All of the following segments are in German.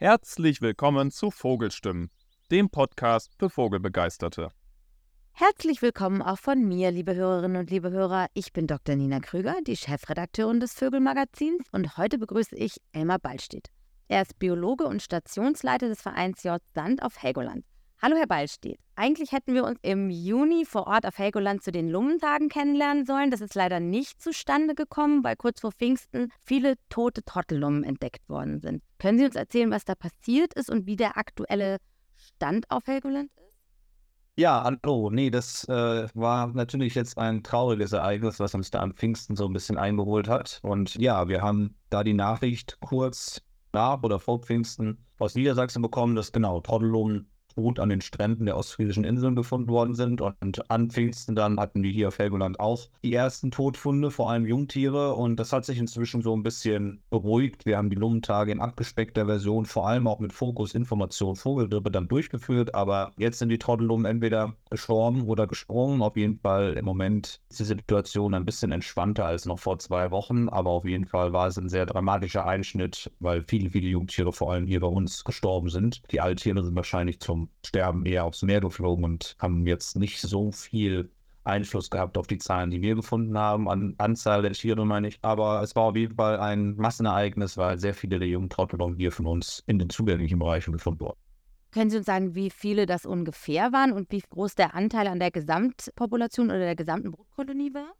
Herzlich willkommen zu Vogelstimmen, dem Podcast für Vogelbegeisterte. Herzlich willkommen auch von mir, liebe Hörerinnen und liebe Hörer. Ich bin Dr. Nina Krüger, die Chefredakteurin des Vögelmagazins und heute begrüße ich Elmar Ballstedt. Er ist Biologe und Stationsleiter des Vereins J. Sand auf Helgoland. Hallo, Herr Ballstedt. Eigentlich hätten wir uns im Juni vor Ort auf Helgoland zu den Lungentagen kennenlernen sollen. Das ist leider nicht zustande gekommen, weil kurz vor Pfingsten viele tote Trottellummen entdeckt worden sind. Können Sie uns erzählen, was da passiert ist und wie der aktuelle Stand auf Helgoland ist? Ja, hallo. Nee, das äh, war natürlich jetzt ein trauriges Ereignis, was uns da am Pfingsten so ein bisschen eingeholt hat. Und ja, wir haben da die Nachricht kurz nach oder vor Pfingsten aus Niedersachsen bekommen, dass genau Trottelungen tot an den Stränden der ostfriesischen Inseln gefunden worden sind. Und an Pfingsten dann hatten wir hier auf Helgoland auch die ersten Todfunde, vor allem Jungtiere. Und das hat sich inzwischen so ein bisschen beruhigt. Wir haben die Lummentage in abgespeckter Version, vor allem auch mit Fokus Information Vogelgrippe dann durchgeführt. Aber jetzt sind die Trottellummen entweder gestorben oder gesprungen. Auf jeden Fall im Moment ist die Situation ein bisschen entspannter als noch vor zwei Wochen. Aber auf jeden Fall war es ein sehr dramatischer Einschnitt, weil viele, viele Jungtiere vor allem hier bei uns gestorben sind. Die Alttiere sind wahrscheinlich zum Sterben eher aufs Meer geflogen und haben jetzt nicht so viel Einfluss gehabt auf die Zahlen, die wir gefunden haben, an Anzahl der Tiere, meine ich. Aber es war auf jeden Fall ein Massenereignis, weil sehr viele der jungen Trottelungen hier von uns in den zugänglichen Bereichen gefunden wurden. Können Sie uns sagen, wie viele das ungefähr waren und wie groß der Anteil an der Gesamtpopulation oder der gesamten Brutkolonie war?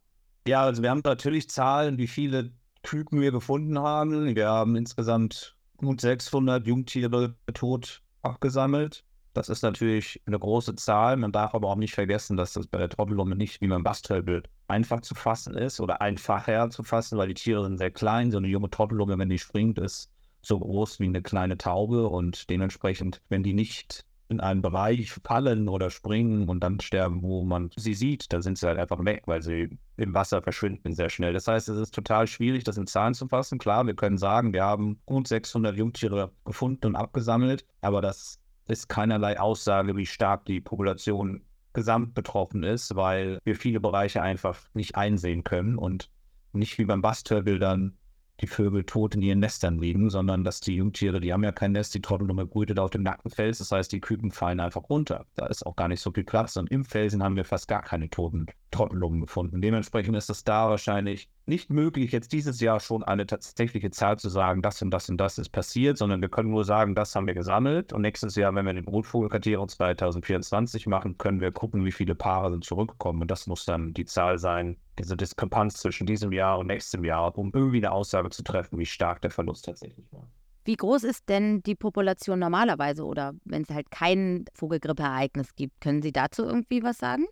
Ja, also wir haben natürlich Zahlen, wie viele Küken wir gefunden haben. Wir haben insgesamt gut 600 Jungtiere tot abgesammelt. Das ist natürlich eine große Zahl. Man darf aber auch nicht vergessen, dass das bei der Trottellumme nicht wie beim Bastelbild einfach zu fassen ist oder einfacher zu fassen, weil die Tiere sind sehr klein. So eine junge Trottellumme, wenn die springt, ist so groß wie eine kleine Taube und dementsprechend, wenn die nicht in einen Bereich fallen oder springen und dann sterben, wo man sie sieht, dann sind sie halt einfach weg, weil sie im Wasser verschwinden sehr schnell. Das heißt, es ist total schwierig, das in Zahlen zu fassen. Klar, wir können sagen, wir haben gut 600 Jungtiere gefunden und abgesammelt, aber das ist keinerlei Aussage, wie stark die Population gesamt betroffen ist, weil wir viele Bereiche einfach nicht einsehen können und nicht wie beim Bastörbildern die Vögel tot in ihren Nestern liegen, sondern dass die Jungtiere, die haben ja kein Nest, die Trottelnumme brütet auf dem nackten Fels, das heißt, die Küken fallen einfach runter. Da ist auch gar nicht so viel Platz und im Felsen haben wir fast gar keine toten Trottellungen gefunden. Dementsprechend ist es da wahrscheinlich nicht möglich, jetzt dieses Jahr schon eine tatsächliche Zahl zu sagen, das und das und das ist passiert, sondern wir können nur sagen, das haben wir gesammelt. Und nächstes Jahr, wenn wir den Brutvogelkartierung 2024 machen, können wir gucken, wie viele Paare sind zurückgekommen. Und das muss dann die Zahl sein, diese Diskrepanz zwischen diesem Jahr und nächstem Jahr, um irgendwie eine Aussage zu treffen, wie stark der Verlust tatsächlich war. Wie groß ist denn die Population normalerweise oder wenn es halt kein Vogelgrippeereignis gibt? Können Sie dazu irgendwie was sagen?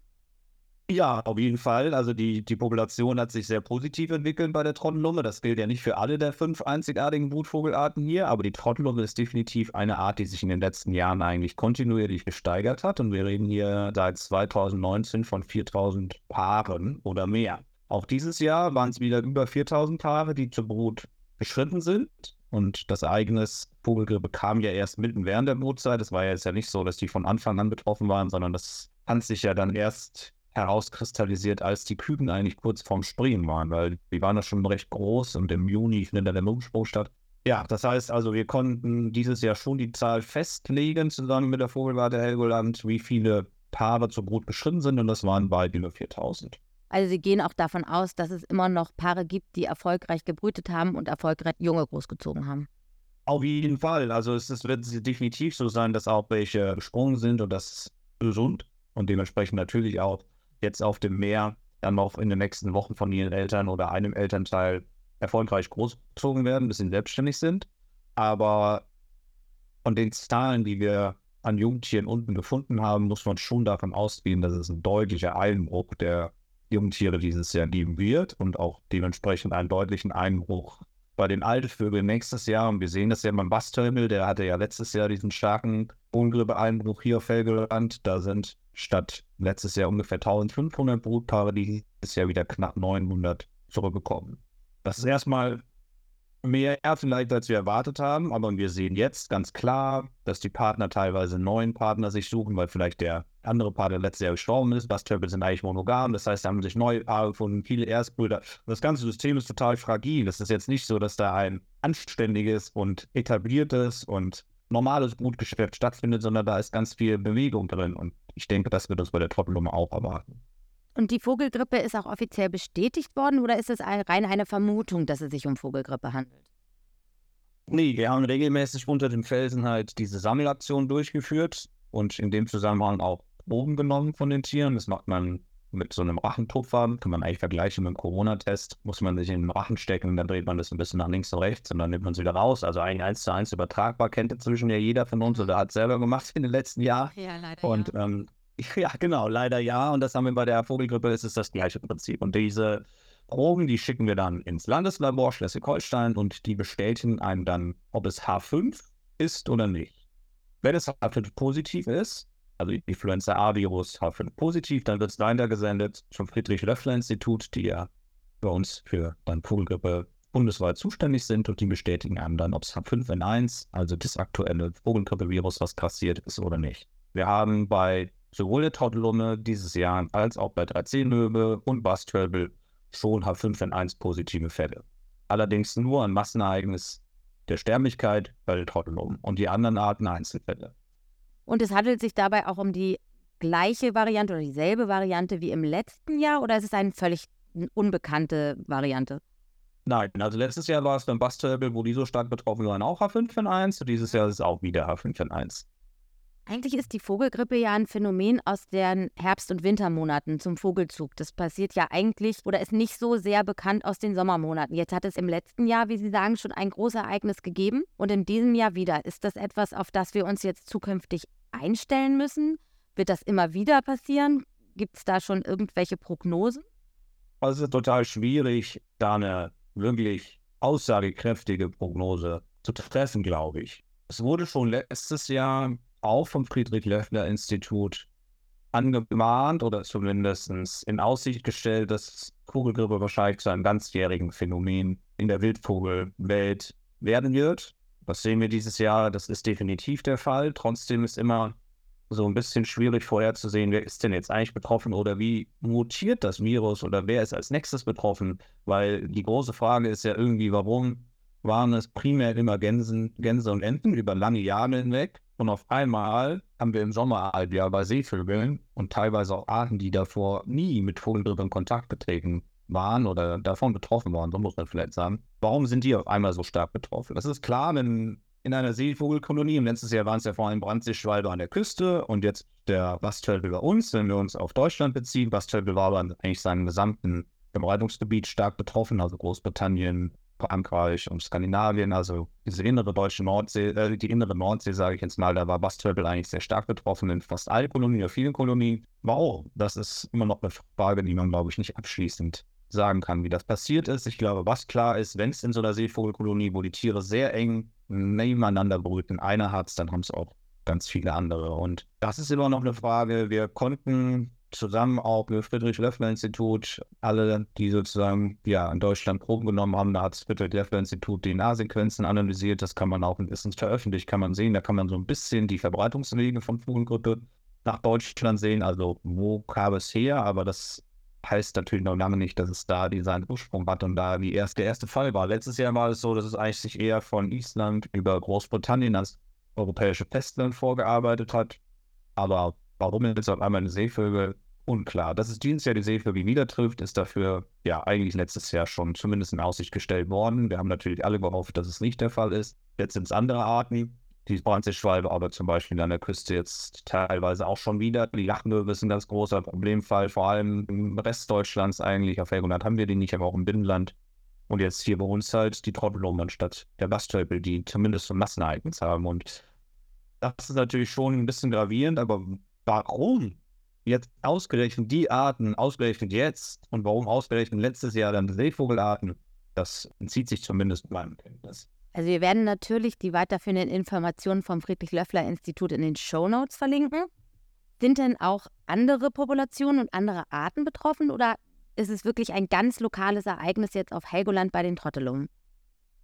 Ja, auf jeden Fall. Also die, die Population hat sich sehr positiv entwickelt bei der Trottellumme. Das gilt ja nicht für alle der fünf einzigartigen Brutvogelarten hier, aber die Trottellumme ist definitiv eine Art, die sich in den letzten Jahren eigentlich kontinuierlich gesteigert hat. Und wir reden hier seit 2019 von 4000 Paaren oder mehr. Auch dieses Jahr waren es wieder über 4000 Paare, die zur Brut geschritten sind. Und das Ereignis Vogelgrippe kam ja erst mitten während der Brutzeit. Es war ja jetzt ja nicht so, dass die von Anfang an betroffen waren, sondern das fand sich ja dann erst herauskristallisiert, als die Küken eigentlich kurz vorm Springen waren, weil die waren ja schon recht groß und im Juni findet der Lumensprung statt. Ja, das heißt also, wir konnten dieses Jahr schon die Zahl festlegen, zusammen mit der Vogelwarte Helgoland, wie viele Paare zur Brut beschritten sind und das waren bald über 4000. Also Sie gehen auch davon aus, dass es immer noch Paare gibt, die erfolgreich gebrütet haben und erfolgreich Junge großgezogen haben. Auf jeden Fall. Also es, es wird definitiv so sein, dass auch welche gesprungen sind und das gesund und dementsprechend natürlich auch jetzt auf dem Meer dann noch in den nächsten Wochen von ihren Eltern oder einem Elternteil erfolgreich großgezogen werden, bis sie selbstständig sind. Aber von den Zahlen, die wir an Jungtieren unten gefunden haben, muss man schon davon ausgehen, dass es ein deutlicher Einbruch der Jungtiere dieses Jahr geben wird und auch dementsprechend einen deutlichen Einbruch bei den Altvögeln nächstes Jahr. Und wir sehen das ja beim Basstürmel, der hatte ja letztes Jahr diesen starken Bohnengrippe-Einbruch hier auf Helgeland. Da sind statt letztes Jahr ungefähr 1500 Brutpaare, die Jahr wieder knapp 900 zurückgekommen. Das ist erstmal mehr vielleicht, als wir erwartet haben, aber wir sehen jetzt ganz klar, dass die Partner teilweise neuen Partner sich suchen, weil vielleicht der andere Partner letztes Jahr gestorben ist. Bastöpel sind eigentlich monogam, das heißt, da haben sich neue Paare gefunden, viele Erstbrüder. Das ganze System ist total fragil. Es ist jetzt nicht so, dass da ein anständiges und etabliertes und normales Brutgeschäft stattfindet, sondern da ist ganz viel Bewegung drin. Und ich denke, das wird uns bei der Trottelnumme auch erwarten. Und die Vogelgrippe ist auch offiziell bestätigt worden oder ist es rein eine Vermutung, dass es sich um Vogelgrippe handelt? Nee, wir haben regelmäßig unter dem Felsen halt diese Sammelaktion durchgeführt und in dem Zusammenhang auch Proben genommen von den Tieren. Das macht man mit so einem Rachentupfer, kann man eigentlich vergleichen mit einem Corona-Test, muss man sich in den Rachen stecken, dann dreht man das ein bisschen nach links und rechts und dann nimmt man es wieder raus. Also eigentlich eins zu eins übertragbar, kennt inzwischen ja jeder von uns oder hat selber gemacht in den letzten Jahren. Ja, leider. Und ja. Ähm, ja, genau, leider ja. Und das haben wir bei der Vogelgrippe, ist es das gleiche Prinzip. Und diese Proben, die schicken wir dann ins Landeslabor Schleswig-Holstein und die bestätigen einem dann, ob es H5 ist oder nicht. Wenn es H5 positiv ist, also Influenza A-Virus H5 positiv, dann wird es weitergesendet zum Friedrich-Löffler-Institut, die ja bei uns für dann Vogelgrippe bundesweit zuständig sind und die bestätigen einem dann, ob es H5N1, also das aktuelle Vogelgrippe-Virus, was kassiert ist oder nicht. Wir haben bei sowohl der Trottelumme dieses Jahr als auch bei 3C-Löwe und Bastölbel schon H5N1 positive Fälle. Allerdings nur ein Massenereignis der Sterblichkeit bei der Trottelum und die anderen Arten Einzelfälle. Und es handelt sich dabei auch um die gleiche Variante oder dieselbe Variante wie im letzten Jahr oder ist es eine völlig unbekannte Variante? Nein, also letztes Jahr war es beim Bastölbel, wo die so stark betroffen waren, auch H5N1 und dieses Jahr ist es auch wieder H5N1. Eigentlich ist die Vogelgrippe ja ein Phänomen aus den Herbst- und Wintermonaten zum Vogelzug. Das passiert ja eigentlich oder ist nicht so sehr bekannt aus den Sommermonaten. Jetzt hat es im letzten Jahr, wie Sie sagen, schon ein großes Ereignis gegeben und in diesem Jahr wieder. Ist das etwas, auf das wir uns jetzt zukünftig einstellen müssen? Wird das immer wieder passieren? Gibt es da schon irgendwelche Prognosen? Also es ist total schwierig, da eine wirklich aussagekräftige Prognose zu treffen, glaube ich. Es wurde schon letztes Jahr auch vom Friedrich-Löffler-Institut angemahnt oder zumindest in Aussicht gestellt, dass Kugelgrippe wahrscheinlich zu einem ganzjährigen Phänomen in der Wildvogelwelt werden wird. Das sehen wir dieses Jahr, das ist definitiv der Fall. Trotzdem ist immer so ein bisschen schwierig vorherzusehen, wer ist denn jetzt eigentlich betroffen oder wie mutiert das Virus oder wer ist als nächstes betroffen, weil die große Frage ist ja irgendwie, warum waren es primär immer Gänsen, Gänse und Enten über lange Jahre hinweg und auf einmal haben wir im Sommerhalbjahr bei Seevögeln und teilweise auch Arten, die davor nie mit Vogelgrippe in Kontakt getreten waren oder davon betroffen waren, so muss man vielleicht sagen. Warum sind die auf einmal so stark betroffen? Das ist klar, wenn in einer Seevogelkolonie, im letzten Jahr waren es ja vor allem Brandseeschwalbe an der Küste und jetzt der Bastölpel bei uns, wenn wir uns auf Deutschland beziehen. Bastölpel war aber eigentlich seinem gesamten Verbreitungsgebiet stark betroffen, also Großbritannien, Frankreich und Skandinavien, also diese innere deutsche Nordsee, äh, die innere Nordsee, sage ich jetzt mal, da war Bastölpel eigentlich sehr stark betroffen in fast allen Kolonien oder vielen Kolonien. Wow, das ist immer noch eine Frage, die man, glaube ich, nicht abschließend sagen kann, wie das passiert ist. Ich glaube, was klar ist, wenn es in so einer Seevogelkolonie, wo die Tiere sehr eng nebeneinander brüten, einer hat es, dann haben es auch ganz viele andere. Und das ist immer noch eine Frage. Wir konnten zusammen auch mit Friedrich-Löffler-Institut, alle, die sozusagen ja, in Deutschland Proben genommen haben, da hat das Friedrich-Löffler-Institut DNA-Sequenzen analysiert. Das kann man auch Wissens veröffentlicht, kann man sehen. Da kann man so ein bisschen die Verbreitungswege von Vogelgrippe nach Deutschland sehen. Also wo kam es her? Aber das heißt natürlich noch lange nicht, dass es da seinen Ursprung hat und da die erste, der erste Fall war. Letztes Jahr war es so, dass es eigentlich sich eher von Island über Großbritannien als europäische Festland vorgearbeitet hat. Aber warum jetzt auf einmal eine Seevögel unklar. Dass es dieses Jahr die Seevögel wieder trifft, ist dafür ja eigentlich letztes Jahr schon zumindest in Aussicht gestellt worden. Wir haben natürlich alle gehofft, dass es nicht der Fall ist. Jetzt sind es andere Arten. Die Brandseeschwalbe aber zum Beispiel an der Küste jetzt teilweise auch schon wieder. Die Lachenmöwe ist ein ganz großer Problemfall, vor allem im Rest Deutschlands eigentlich. Auf Helgoland haben wir die nicht, aber auch im Binnenland. Und jetzt hier bei uns halt die Trottelum anstatt der Bastölpel, die zumindest so Massenereignis haben. Und das ist natürlich schon ein bisschen gravierend, aber warum jetzt ausgerechnet die Arten, ausgerechnet jetzt und warum ausgerechnet letztes Jahr dann Seevogelarten, das entzieht sich zumindest meinem Kenntnis. Also wir werden natürlich die weiterführenden Informationen vom Friedrich-Löffler-Institut in den Show Notes verlinken. Sind denn auch andere Populationen und andere Arten betroffen oder ist es wirklich ein ganz lokales Ereignis jetzt auf Helgoland bei den Trottelungen?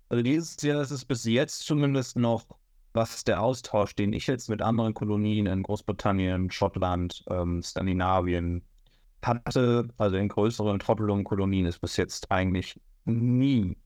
Also dieses Jahr ist es bis jetzt zumindest noch was der Austausch, den ich jetzt mit anderen Kolonien in Großbritannien, Schottland, ähm, Skandinavien hatte, also in größeren Trottelungen-Kolonien, ist bis jetzt eigentlich nie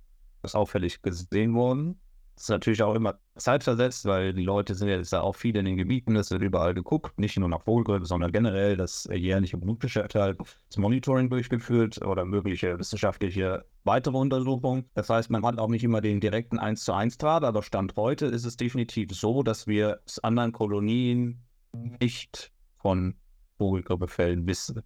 was auffällig gesehen worden. Das ist natürlich auch immer zeitversetzt, weil die Leute sind ja jetzt auch viele in den Gebieten, es wird überall geguckt, nicht nur nach Vogelgrippe, sondern generell das jährliche Blutgeschäft halt, das Monitoring durchgeführt oder mögliche wissenschaftliche weitere Untersuchungen. Das heißt, man hat auch nicht immer den direkten 1 zu 1 Draht, aber Stand heute ist es definitiv so, dass wir aus anderen Kolonien nicht von Vogelgrippefällen wissen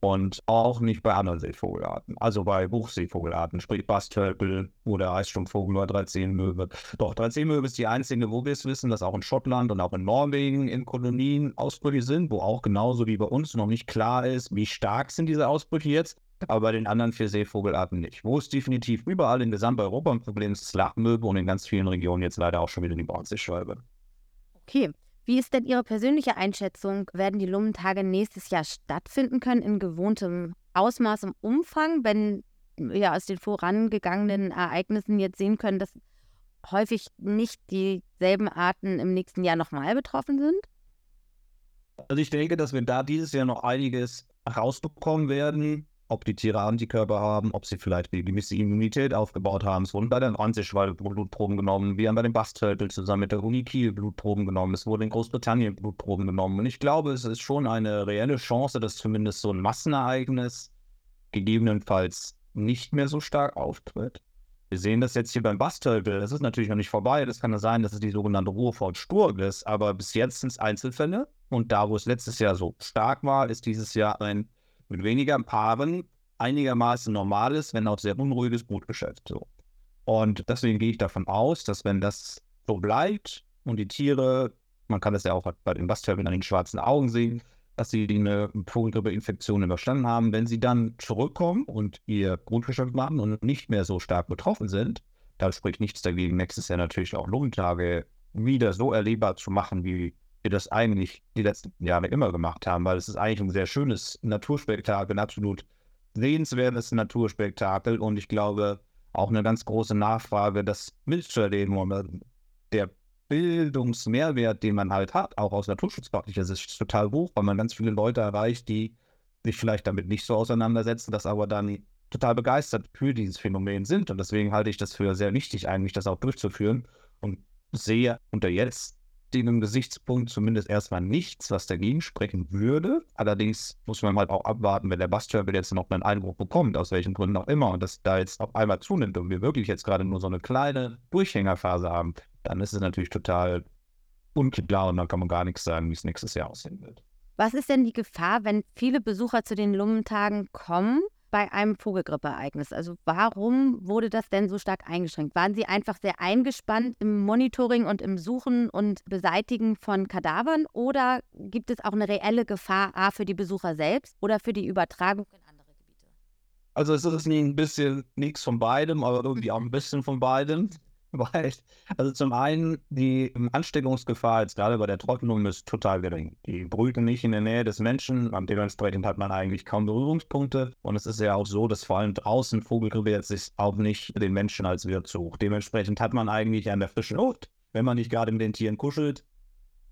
und auch nicht bei anderen Seevogelarten. Also bei Hochseevogelarten, sprich Bastölpel oder Eisstumpfvogel oder Dreizehnmöwe. Doch, Dreizehnmöwe ist die einzige, wo wir es wissen, dass auch in Schottland und auch in Norwegen in Kolonien Ausbrüche sind, wo auch genauso wie bei uns noch nicht klar ist, wie stark sind diese Ausbrüche jetzt, aber bei den anderen vier Seevogelarten nicht. Wo es definitiv überall in Gesamteuropa ein Problem ist, ist Lachmöwe und in ganz vielen Regionen jetzt leider auch schon wieder die Braunseeschwalbe. Okay, wie ist denn Ihre persönliche Einschätzung? Werden die Lummentage nächstes Jahr stattfinden können in gewohntem Ausmaß und Umfang, wenn wir aus den vorangegangenen Ereignissen jetzt sehen können, dass häufig nicht dieselben Arten im nächsten Jahr nochmal betroffen sind? Also ich denke, dass wir da dieses Jahr noch einiges rausbekommen werden ob die Tiere Antikörper haben, ob sie vielleicht eine gewisse Immunität aufgebaut haben. Es wurden bei den Ranzischwalde Blutproben genommen, wir haben bei den Basthölpel zusammen mit der Uni Kiel Blutproben genommen, es wurden in Großbritannien Blutproben genommen. Und ich glaube, es ist schon eine reelle Chance, dass zumindest so ein Massenereignis gegebenenfalls nicht mehr so stark auftritt. Wir sehen das jetzt hier beim Basthölpel. Das ist natürlich noch nicht vorbei. Das kann ja sein, dass es die sogenannte Ruhrfort Sturm ist. Aber bis jetzt sind es Einzelfälle. Und da, wo es letztes Jahr so stark war, ist dieses Jahr ein mit weniger Paaren einigermaßen normales, wenn auch sehr unruhiges Brutgeschäft. So. Und deswegen gehe ich davon aus, dass wenn das so bleibt und die Tiere, man kann das ja auch bei den Bastölben an den schwarzen Augen sehen, dass sie eine Vogelgrippeinfektion überstanden haben, wenn sie dann zurückkommen und ihr Brutgeschäft machen und nicht mehr so stark betroffen sind, da spricht nichts dagegen, nächstes Jahr natürlich auch Lungentage wieder so erlebbar zu machen, wie wir das eigentlich die letzten Jahre immer gemacht haben, weil es ist eigentlich ein sehr schönes Naturspektakel, ein absolut sehenswertes Naturspektakel und ich glaube auch eine ganz große Nachfrage, das mitzuerleben und der Bildungsmehrwert, den man halt hat, auch aus naturschutzpraktlicher Sicht, ist total hoch, weil man ganz viele Leute erreicht, die sich vielleicht damit nicht so auseinandersetzen, das aber dann total begeistert für dieses Phänomen sind. Und deswegen halte ich das für sehr wichtig, eigentlich das auch durchzuführen und sehe unter jetzt dem Gesichtspunkt zumindest erstmal nichts, was dagegen sprechen würde. Allerdings muss man halt auch abwarten, wenn der Bastwirbel jetzt noch einen Einbruch bekommt, aus welchen Gründen auch immer, und das da jetzt auf einmal zunimmt und wir wirklich jetzt gerade nur so eine kleine Durchhängerphase haben, dann ist es natürlich total unklar und dann kann man gar nichts sagen, wie es nächstes Jahr aussehen wird. Was ist denn die Gefahr, wenn viele Besucher zu den Lummentagen kommen bei einem Vogelgrippeereignis? Also warum wurde das denn so stark eingeschränkt? Waren Sie einfach sehr eingespannt im Monitoring und im Suchen und Beseitigen von Kadavern oder gibt es auch eine reelle Gefahr A für die Besucher selbst oder für die Übertragung in andere Gebiete? Also es ist ein bisschen nichts von beidem, aber irgendwie auch ein bisschen von beidem. Weil, also zum einen, die Ansteckungsgefahr jetzt gerade bei der Trockenung ist total gering. Die brüten nicht in der Nähe des Menschen, dementsprechend hat man eigentlich kaum Berührungspunkte. Und es ist ja auch so, dass vor allem draußen Vogelgrippe jetzt sich auch nicht den Menschen als Wirt sucht. Dementsprechend hat man eigentlich an der frischen Luft, wenn man nicht gerade mit den Tieren kuschelt,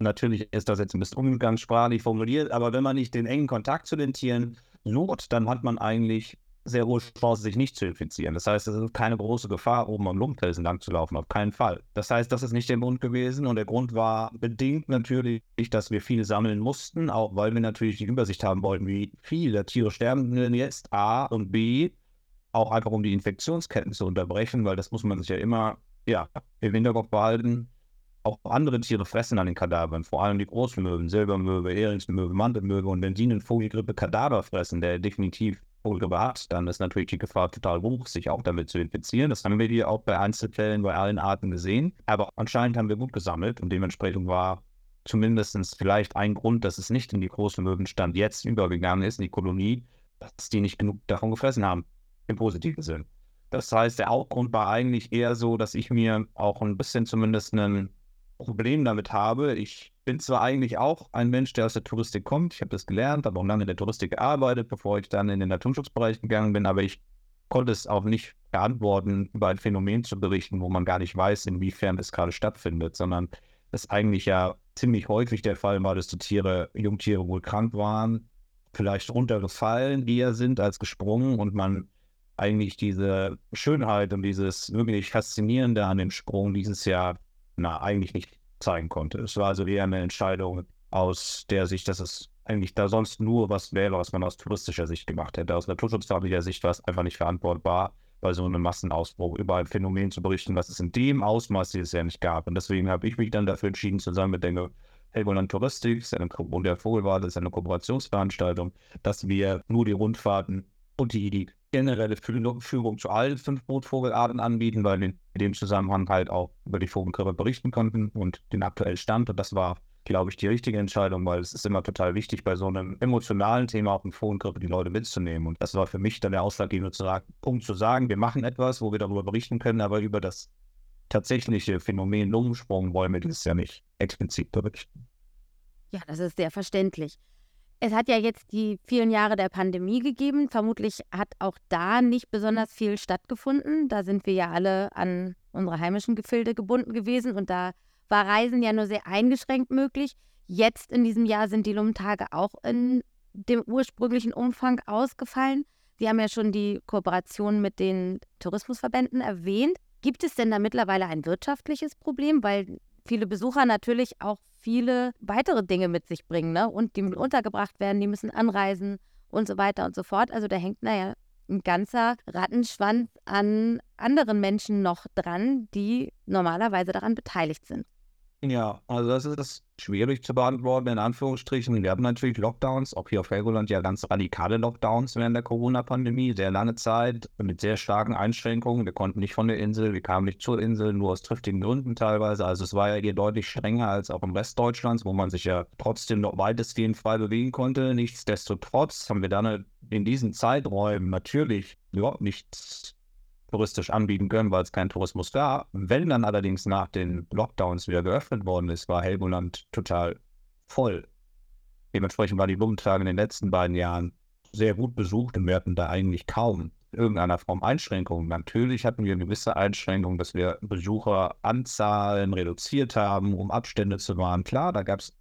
Natürlich ist das jetzt ein bisschen umgangssprachlich formuliert, aber wenn man nicht den engen Kontakt zu den Tieren sucht, dann hat man eigentlich sehr hohe Chance, sich nicht zu infizieren. Das heißt, es ist keine große Gefahr, oben am Lumpfelsen lang zu laufen, auf keinen Fall. Das heißt, das ist nicht der Grund gewesen und der Grund war bedingt natürlich, dass wir viel sammeln mussten, auch weil wir natürlich die Übersicht haben wollten, wie viele Tiere sterben denn jetzt, A und B, auch einfach um die Infektionsketten zu unterbrechen, weil das muss man sich ja immer ja, im Hinterkopf behalten. Auch andere Tiere fressen an den Kadavern, vor allem die Großmöwen, Silbermöwe, Heringsmöwe, Mantelmöwe. Und wenn die einen Vogelgrippe Kadaver fressen, der definitiv Hat, dann ist natürlich die Gefahr total hoch, sich auch damit zu infizieren. Das haben wir hier auch bei Einzelfällen bei allen Arten gesehen. Aber anscheinend haben wir gut gesammelt und dementsprechend war zumindest vielleicht ein Grund, dass es nicht in die großen Möwenstand jetzt übergegangen ist, in die Kolonie, dass die nicht genug davon gefressen haben, im positiven Sinn. Das heißt, der Hauptgrund war eigentlich eher so, dass ich mir auch ein bisschen zumindest ein Problem damit habe. Ich bin zwar eigentlich auch ein Mensch, der aus der Touristik kommt. Ich habe das gelernt, habe auch lange in der Touristik gearbeitet, bevor ich dann in den Naturschutzbereich gegangen bin, aber ich konnte es auch nicht beantworten, über ein Phänomen zu berichten, wo man gar nicht weiß, inwiefern es gerade stattfindet, sondern es eigentlich ja ziemlich häufig der Fall war, dass die Tiere, Jungtiere wohl krank waren, vielleicht runtergefallen, eher sind als gesprungen und man eigentlich diese Schönheit und dieses wirklich Faszinierende an dem Sprung dieses Jahr na, eigentlich nicht zeigen konnte. Es war also eher eine Entscheidung aus der Sicht, dass es eigentlich da sonst nur was wäre, was man aus touristischer Sicht gemacht hätte. Aus naturschutzfreundlicher Sicht war es einfach nicht verantwortbar, bei so einem Massenausbruch über ein Phänomen zu berichten, was es in dem Ausmaß dieses Jahr nicht gab. Und deswegen habe ich mich dann dafür entschieden, zusammen mit der Helgoland Touristik und der Vogelwart, das ist eine Kooperationsveranstaltung, dass wir nur die Rundfahrten und die generelle Führung zu allen fünf Brotvogelarten anbieten, weil wir in dem Zusammenhang halt auch über die Vogelgrippe berichten konnten und den aktuellen Stand. Und das war, glaube ich, die richtige Entscheidung, weil es ist immer total wichtig, bei so einem emotionalen Thema auf dem Vogelgrippe die Leute mitzunehmen. Und das war für mich dann der ausschlaggebende Punkt zu sagen, wir machen etwas, wo wir darüber berichten können, aber über das tatsächliche Phänomen Lungensprung wollen wir dieses Jahr nicht explizit berichten. Ja, das ist sehr verständlich. Es hat ja jetzt die vielen Jahre der Pandemie gegeben. Vermutlich hat auch da nicht besonders viel stattgefunden. Da sind wir ja alle an unsere heimischen Gefilde gebunden gewesen und da war Reisen ja nur sehr eingeschränkt möglich. Jetzt in diesem Jahr sind die Lummentage auch in dem ursprünglichen Umfang ausgefallen. Sie haben ja schon die Kooperation mit den Tourismusverbänden erwähnt. Gibt es denn da mittlerweile ein wirtschaftliches Problem, weil viele Besucher natürlich auch viele weitere Dinge mit sich bringen, ne? Und die müssen untergebracht werden, die müssen anreisen und so weiter und so fort. Also da hängt, naja, ein ganzer Rattenschwanz an anderen Menschen noch dran, die normalerweise daran beteiligt sind. Ja, also das ist schwierig zu beantworten, in Anführungsstrichen. Wir haben natürlich Lockdowns, auch hier auf Helgoland ja ganz radikale Lockdowns während der Corona-Pandemie, sehr lange Zeit mit sehr starken Einschränkungen. Wir konnten nicht von der Insel, wir kamen nicht zur Insel, nur aus triftigen Gründen teilweise. Also es war ja hier deutlich strenger als auch im Rest Deutschlands, wo man sich ja trotzdem noch weitestgehend frei bewegen konnte. Nichtsdestotrotz haben wir dann in diesen Zeiträumen natürlich ja, nichts touristisch anbieten können, weil es keinen Tourismus gab. Wenn dann allerdings nach den Lockdowns wieder geöffnet worden ist, war Helgoland total voll. Dementsprechend waren die Blumentage in den letzten beiden Jahren sehr gut besucht und wir hatten da eigentlich kaum irgendeiner Form Einschränkungen. Natürlich hatten wir gewisse Einschränkungen, dass wir Besucheranzahlen reduziert haben, um Abstände zu wahren. Klar, da gab es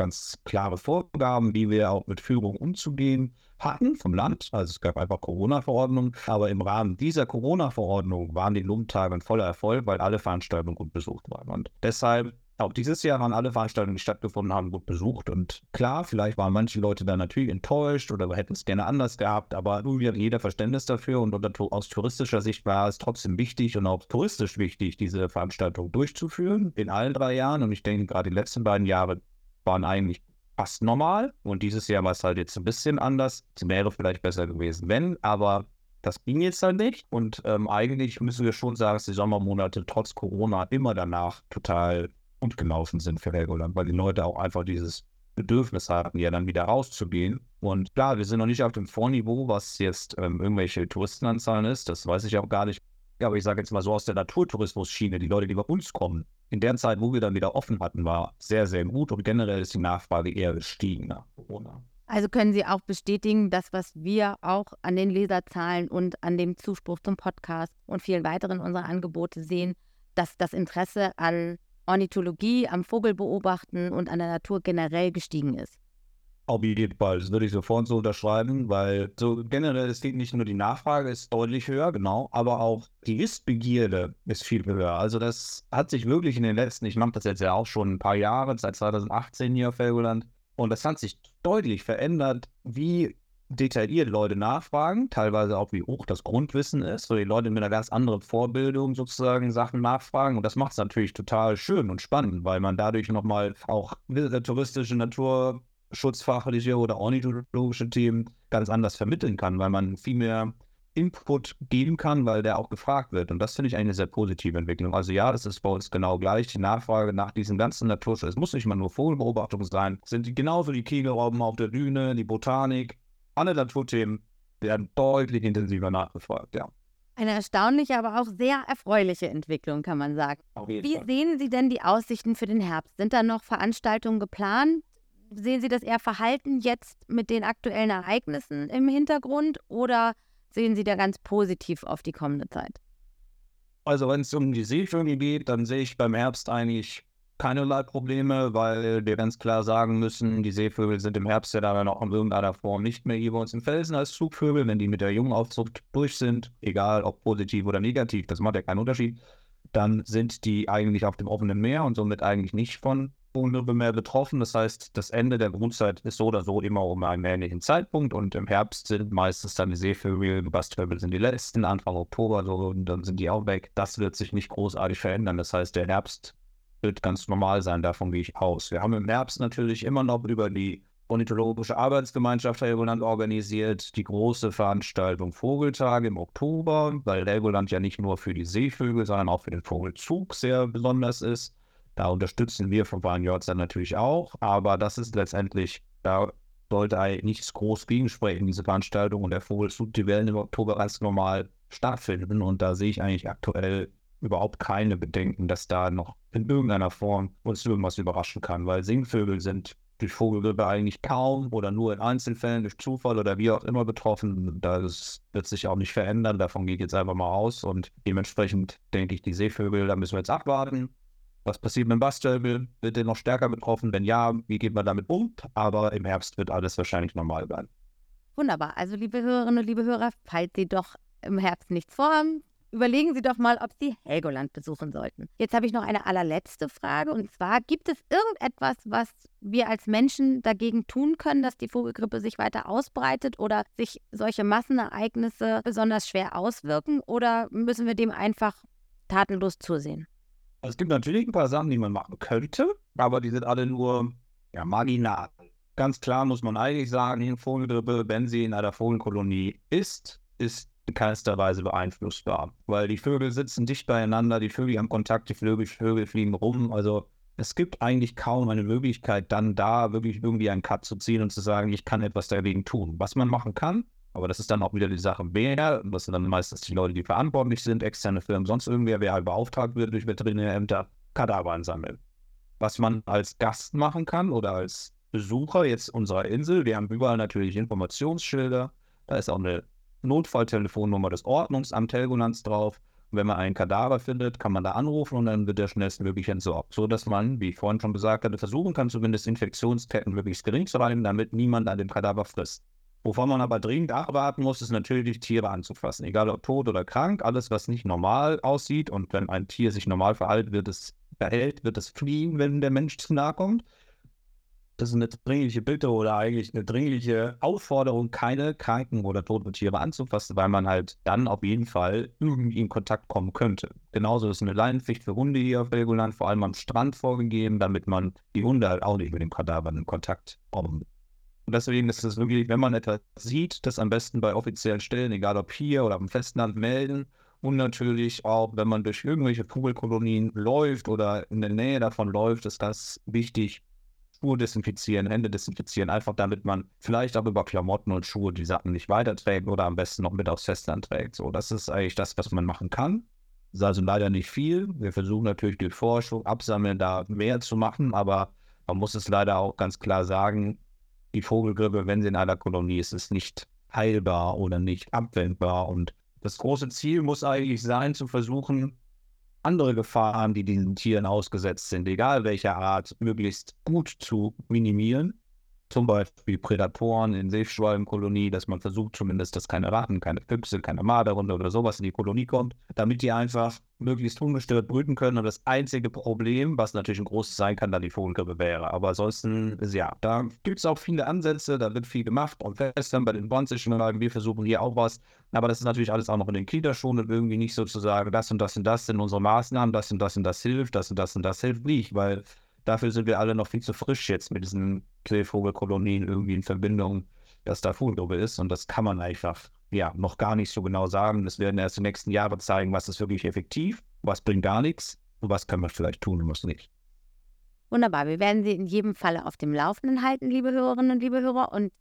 ganz klare Vorgaben, wie wir auch mit Führung umzugehen hatten vom Land. Also es gab einfach Corona-Verordnungen. Aber im Rahmen dieser Corona-Verordnung waren die Lumpentage ein voller Erfolg, weil alle Veranstaltungen gut besucht waren. Und deshalb auch dieses Jahr waren alle Veranstaltungen, die stattgefunden haben, gut besucht. Und klar, vielleicht waren manche Leute da natürlich enttäuscht oder hätten es gerne anders gehabt, aber irgendwie hat jeder Verständnis dafür. Und aus touristischer Sicht war es trotzdem wichtig und auch touristisch wichtig, diese Veranstaltung durchzuführen in allen drei Jahren. Und ich denke, gerade die letzten beiden Jahre waren eigentlich fast normal. Und dieses Jahr war es halt jetzt ein bisschen anders. Es wäre vielleicht besser gewesen, wenn, aber das ging jetzt halt nicht. Und ähm, eigentlich müssen wir schon sagen, dass die Sommermonate trotz Corona immer danach total gut gelaufen sind für Helgoland, weil die Leute auch einfach dieses Bedürfnis hatten, ja dann wieder rauszugehen. Und klar, wir sind noch nicht auf dem Vorniveau, was jetzt ähm, irgendwelche Touristenanzahlen ist. Das weiß ich auch gar nicht. Ja, aber ich sage jetzt mal so aus der Naturtourismus-Schiene, die Leute, die bei uns kommen, in der Zeit, wo wir dann wieder offen hatten, war sehr, sehr gut und generell ist die Nachfrage eher gestiegen nach Corona. Also können Sie auch bestätigen, dass was wir auch an den Leserzahlen und an dem Zuspruch zum Podcast und vielen weiteren unserer Angebote sehen, dass das Interesse an Ornithologie, am Vogelbeobachten und an der Natur generell gestiegen ist. Auf jeden Fall, das würde ich sofort so unterschreiben, weil so generell, es geht nicht nur die Nachfrage ist deutlich höher, genau, aber auch die Wissbegierde ist viel höher. Also das hat sich wirklich in den letzten, ich mache das jetzt ja auch schon ein paar Jahre, seit 2018 hier auf Helgoland, und das hat sich deutlich verändert, wie detailliert Leute nachfragen, teilweise auch wie hoch das Grundwissen ist, wo die Leute mit einer ganz anderen Vorbildung sozusagen Sachen nachfragen und das macht es natürlich total schön und spannend, weil man dadurch nochmal auch touristische Natur schutzfachliche oder ornithologische Themen ganz anders vermitteln kann, weil man viel mehr Input geben kann, weil der auch gefragt wird. Und das finde ich eine sehr positive Entwicklung. Also ja, das ist bei uns genau gleich. Die Nachfrage nach diesen ganzen Naturschutz. Es muss nicht mal nur Vogelbeobachtung sein. Es sind genauso die Kegelrauben auf der Düne, die Botanik. Alle Naturthemen werden deutlich intensiver nachgefragt, ja. Eine erstaunliche, aber auch sehr erfreuliche Entwicklung, kann man sagen. Wie Fall. sehen Sie denn die Aussichten für den Herbst? Sind da noch Veranstaltungen geplant? Sehen Sie das eher verhalten jetzt mit den aktuellen Ereignissen im Hintergrund oder sehen Sie da ganz positiv auf die kommende Zeit? Also wenn es um die Seevögel geht, dann sehe ich beim Herbst eigentlich keinerlei Probleme, weil wir ganz klar sagen müssen, die Seevögel sind im Herbst ja dann auch in irgendeiner Form nicht mehr hier bei uns im Felsen als Zugvögel. Wenn die mit der Jungaufzucht durch sind, egal ob positiv oder negativ, das macht ja keinen Unterschied, dann sind die eigentlich auf dem offenen Meer und somit eigentlich nicht von Vogelgrippe mehr betroffen. Das heißt, das Ende der Brutzeit ist so oder so immer um einen ähnlichen Zeitpunkt und im Herbst sind meistens dann die Seevögel, Bastvögel sind die letzten, Anfang Oktober so und dann sind die auch weg. Das wird sich nicht großartig verändern. Das heißt, der Herbst wird ganz normal sein, davon gehe ich aus. Wir haben im Herbst natürlich immer noch über die Ornithologische Arbeitsgemeinschaft Helgoland organisiert die große Veranstaltung Vogeltage im Oktober, weil Helgoland ja nicht nur für die Seevögel, sondern auch für den Vogelzug sehr besonders ist. Da unterstützen wir von Warnjords dann natürlich auch, aber das ist letztendlich, da sollte eigentlich nichts groß gegensprechen, diese Veranstaltung und der Vogelzug, die werden im Oktober ganz normal stattfinden und da sehe ich eigentlich aktuell überhaupt keine Bedenken, dass da noch in irgendeiner Form uns irgendwas überraschen kann, weil Singvögel sind durch Vogelgrippe eigentlich kaum oder nur in Einzelfällen durch Zufall oder wie auch immer betroffen. Das wird sich auch nicht verändern. Davon geht jetzt einfach mal aus. Und dementsprechend denke ich, die Seevögel, da müssen wir jetzt abwarten. Was passiert mit dem Bastelbill? Wird der noch stärker betroffen? Wenn ja, wie geht man damit um? Aber im Herbst wird alles wahrscheinlich normal bleiben. Wunderbar. Also, liebe Hörerinnen und liebe Hörer, falls Sie doch im Herbst nichts vorhaben, überlegen Sie doch mal, ob Sie Helgoland besuchen sollten. Jetzt habe ich noch eine allerletzte Frage und zwar, gibt es irgendetwas, was wir als Menschen dagegen tun können, dass die Vogelgrippe sich weiter ausbreitet oder sich solche Massenereignisse besonders schwer auswirken oder müssen wir dem einfach tatenlos zusehen? Es gibt natürlich ein paar Sachen, die man machen könnte, aber die sind alle nur ja, marginal. Ganz klar muss man eigentlich sagen, Vogelgrippe, wenn sie in einer Vogelkolonie ist, ist in keinster Weise beeinflussbar, weil die Vögel sitzen dicht beieinander, die Vögel haben Kontakt, die Vögel, Vögel fliegen rum. Also es gibt eigentlich kaum eine Möglichkeit, dann da wirklich irgendwie einen Cut zu ziehen und zu sagen, ich kann etwas dagegen tun. Was man machen kann, aber das ist dann auch wieder die Sache wer, das sind dann meistens die Leute, die verantwortlich sind, externe Firmen, sonst irgendwer, wer halt beauftragt wird durch Veterinärämter, Kadaver einsammeln. Was man als Gast machen kann oder als Besucher jetzt unserer Insel, wir haben überall natürlich Informationsschilder, da ist auch eine Notfalltelefonnummer des Ordnungsamt Helgolands drauf. Und wenn man einen Kadaver findet, kann man da anrufen und dann wird der schnellstmöglich entsorgt. So dass man, wie ich vorhin schon gesagt hatte, versuchen kann, zumindest Infektionsketten möglichst gering zu halten, damit niemand an dem Kadaver frisst. Wovon man aber dringend abwarten muss, ist natürlich, Tiere anzufassen. Egal ob tot oder krank, alles, was nicht normal aussieht. Und wenn ein Tier sich normal verhält, wird es verhält, wird es fliehen, wenn der Mensch zu nahe kommt das ist eine dringliche Bitte oder eigentlich eine dringliche Aufforderung, keine kranken oder toten Tiere anzufassen, weil man halt dann auf jeden Fall irgendwie in Kontakt kommen könnte. Genauso ist eine Leinenpflicht für Hunde hier auf Helgoland vor allem am Strand vorgegeben, damit man die Hunde halt auch nicht mit den Kadavern in Kontakt kommen. Und deswegen ist es wirklich, wenn man etwas sieht, das am besten bei offiziellen Stellen, egal ob hier oder am Festland, melden. Und natürlich auch, wenn man durch irgendwelche Vogelkolonien läuft oder in der Nähe davon läuft, ist das wichtig, Schuhe desinfizieren, Hände desinfizieren, einfach damit man vielleicht auch über Klamotten und Schuhe die Sachen nicht weiterträgt oder am besten noch mit aufs Festland trägt. So, das ist eigentlich das, was man machen kann. Das ist also leider nicht viel. Wir versuchen natürlich die Forschung, Absammeln da mehr zu machen, aber man muss es leider auch ganz klar sagen, die Vogelgrippe, wenn sie in einer Kolonie ist, ist nicht heilbar oder nicht abwendbar. Und das große Ziel muss eigentlich sein, zu versuchen, andere Gefahren, die diesen Tieren ausgesetzt sind, egal welcher Art, möglichst gut zu minimieren zum Beispiel Prädatoren in Seeschwalbenkolonie, dass man versucht zumindest, dass keine Ratten, keine Füchse, keine Marderhunde oder sowas in die Kolonie kommt, damit die einfach möglichst ungestört brüten können. Und das einzige Problem, was natürlich ein großes sein kann, dann die Vogelgrippe wäre. Aber ansonsten, ja, da gibt es auch viele Ansätze, da wird viel gemacht und festern bei den Bonzischen wir versuchen hier auch was. Aber das ist natürlich alles auch noch in den Kinderschuhen und irgendwie nicht sozusagen, das und das und das sind unsere Maßnahmen, das und das und das hilft, das und das und das hilft nicht, weil dafür sind wir alle noch viel zu frisch jetzt mit diesen Seevogelkolonien irgendwie in Verbindung, dass da Vogelgruppe ist. Und das kann man einfach ja noch gar nicht so genau sagen. Das werden erst die nächsten Jahre zeigen, was ist wirklich effektiv, was bringt gar nichts und was kann man vielleicht tun und was nicht. Wunderbar. Wir werden Sie in jedem Falle auf dem Laufenden halten, liebe Hörerinnen und liebe Hörer. Und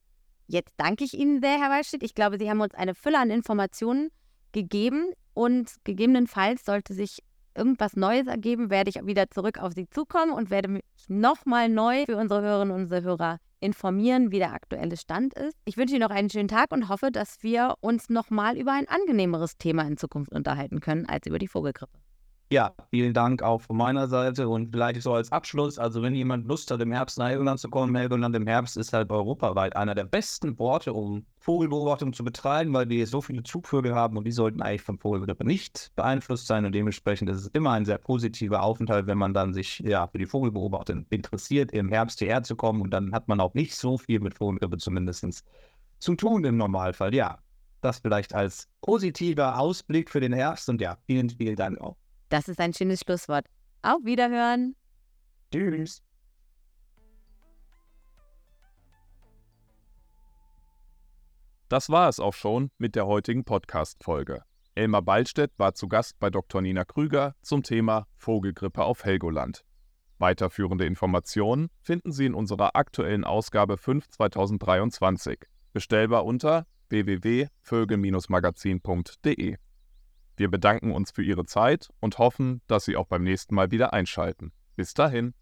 jetzt danke ich Ihnen sehr, Herr Waldstedt. Ich glaube, Sie haben uns eine Fülle an Informationen gegeben und gegebenenfalls sollte sich irgendwas Neues ergeben, werde ich wieder zurück auf Sie zukommen und werde mich nochmal neu für unsere Hörerinnen und unsere Hörer informieren, wie der aktuelle Stand ist. Ich wünsche Ihnen noch einen schönen Tag und hoffe, dass wir uns nochmal über ein angenehmeres Thema in Zukunft unterhalten können als über die Vogelgrippe. Ja, vielen Dank auch von meiner Seite und vielleicht so als Abschluss, also wenn jemand Lust hat, im Herbst nach Helgoland zu kommen, Helgoland im Herbst ist halt europaweit einer der besten Orte, um Vogelbeobachtung zu betreiben, weil wir so viele Zugvögel haben und die sollten eigentlich vom Vogelgrippe nicht beeinflusst sein und dementsprechend ist es immer ein sehr positiver Aufenthalt, wenn man dann sich ja für die Vogelbeobachtung interessiert, im Herbst hierher zu kommen und dann hat man auch nicht so viel mit Vogelgrippe zumindest zu tun im Normalfall. Ja, das vielleicht als positiver Ausblick für den Herbst und ja, vielen, vielen Dank auch. Das ist ein schönes Schlusswort. Auf Wiederhören. Tschüss. Das war es auch schon mit der heutigen Podcast-Folge. Elmar Ballstedt war zu Gast bei Dr. Nina Krüger zum Thema Vogelgrippe auf Helgoland. Weiterführende Informationen finden Sie in unserer aktuellen Ausgabe 5 2023, bestellbar unter www.vögel-magazin.de. Wir bedanken uns für Ihre Zeit und hoffen, dass Sie auch beim nächsten Mal wieder einschalten. Bis dahin.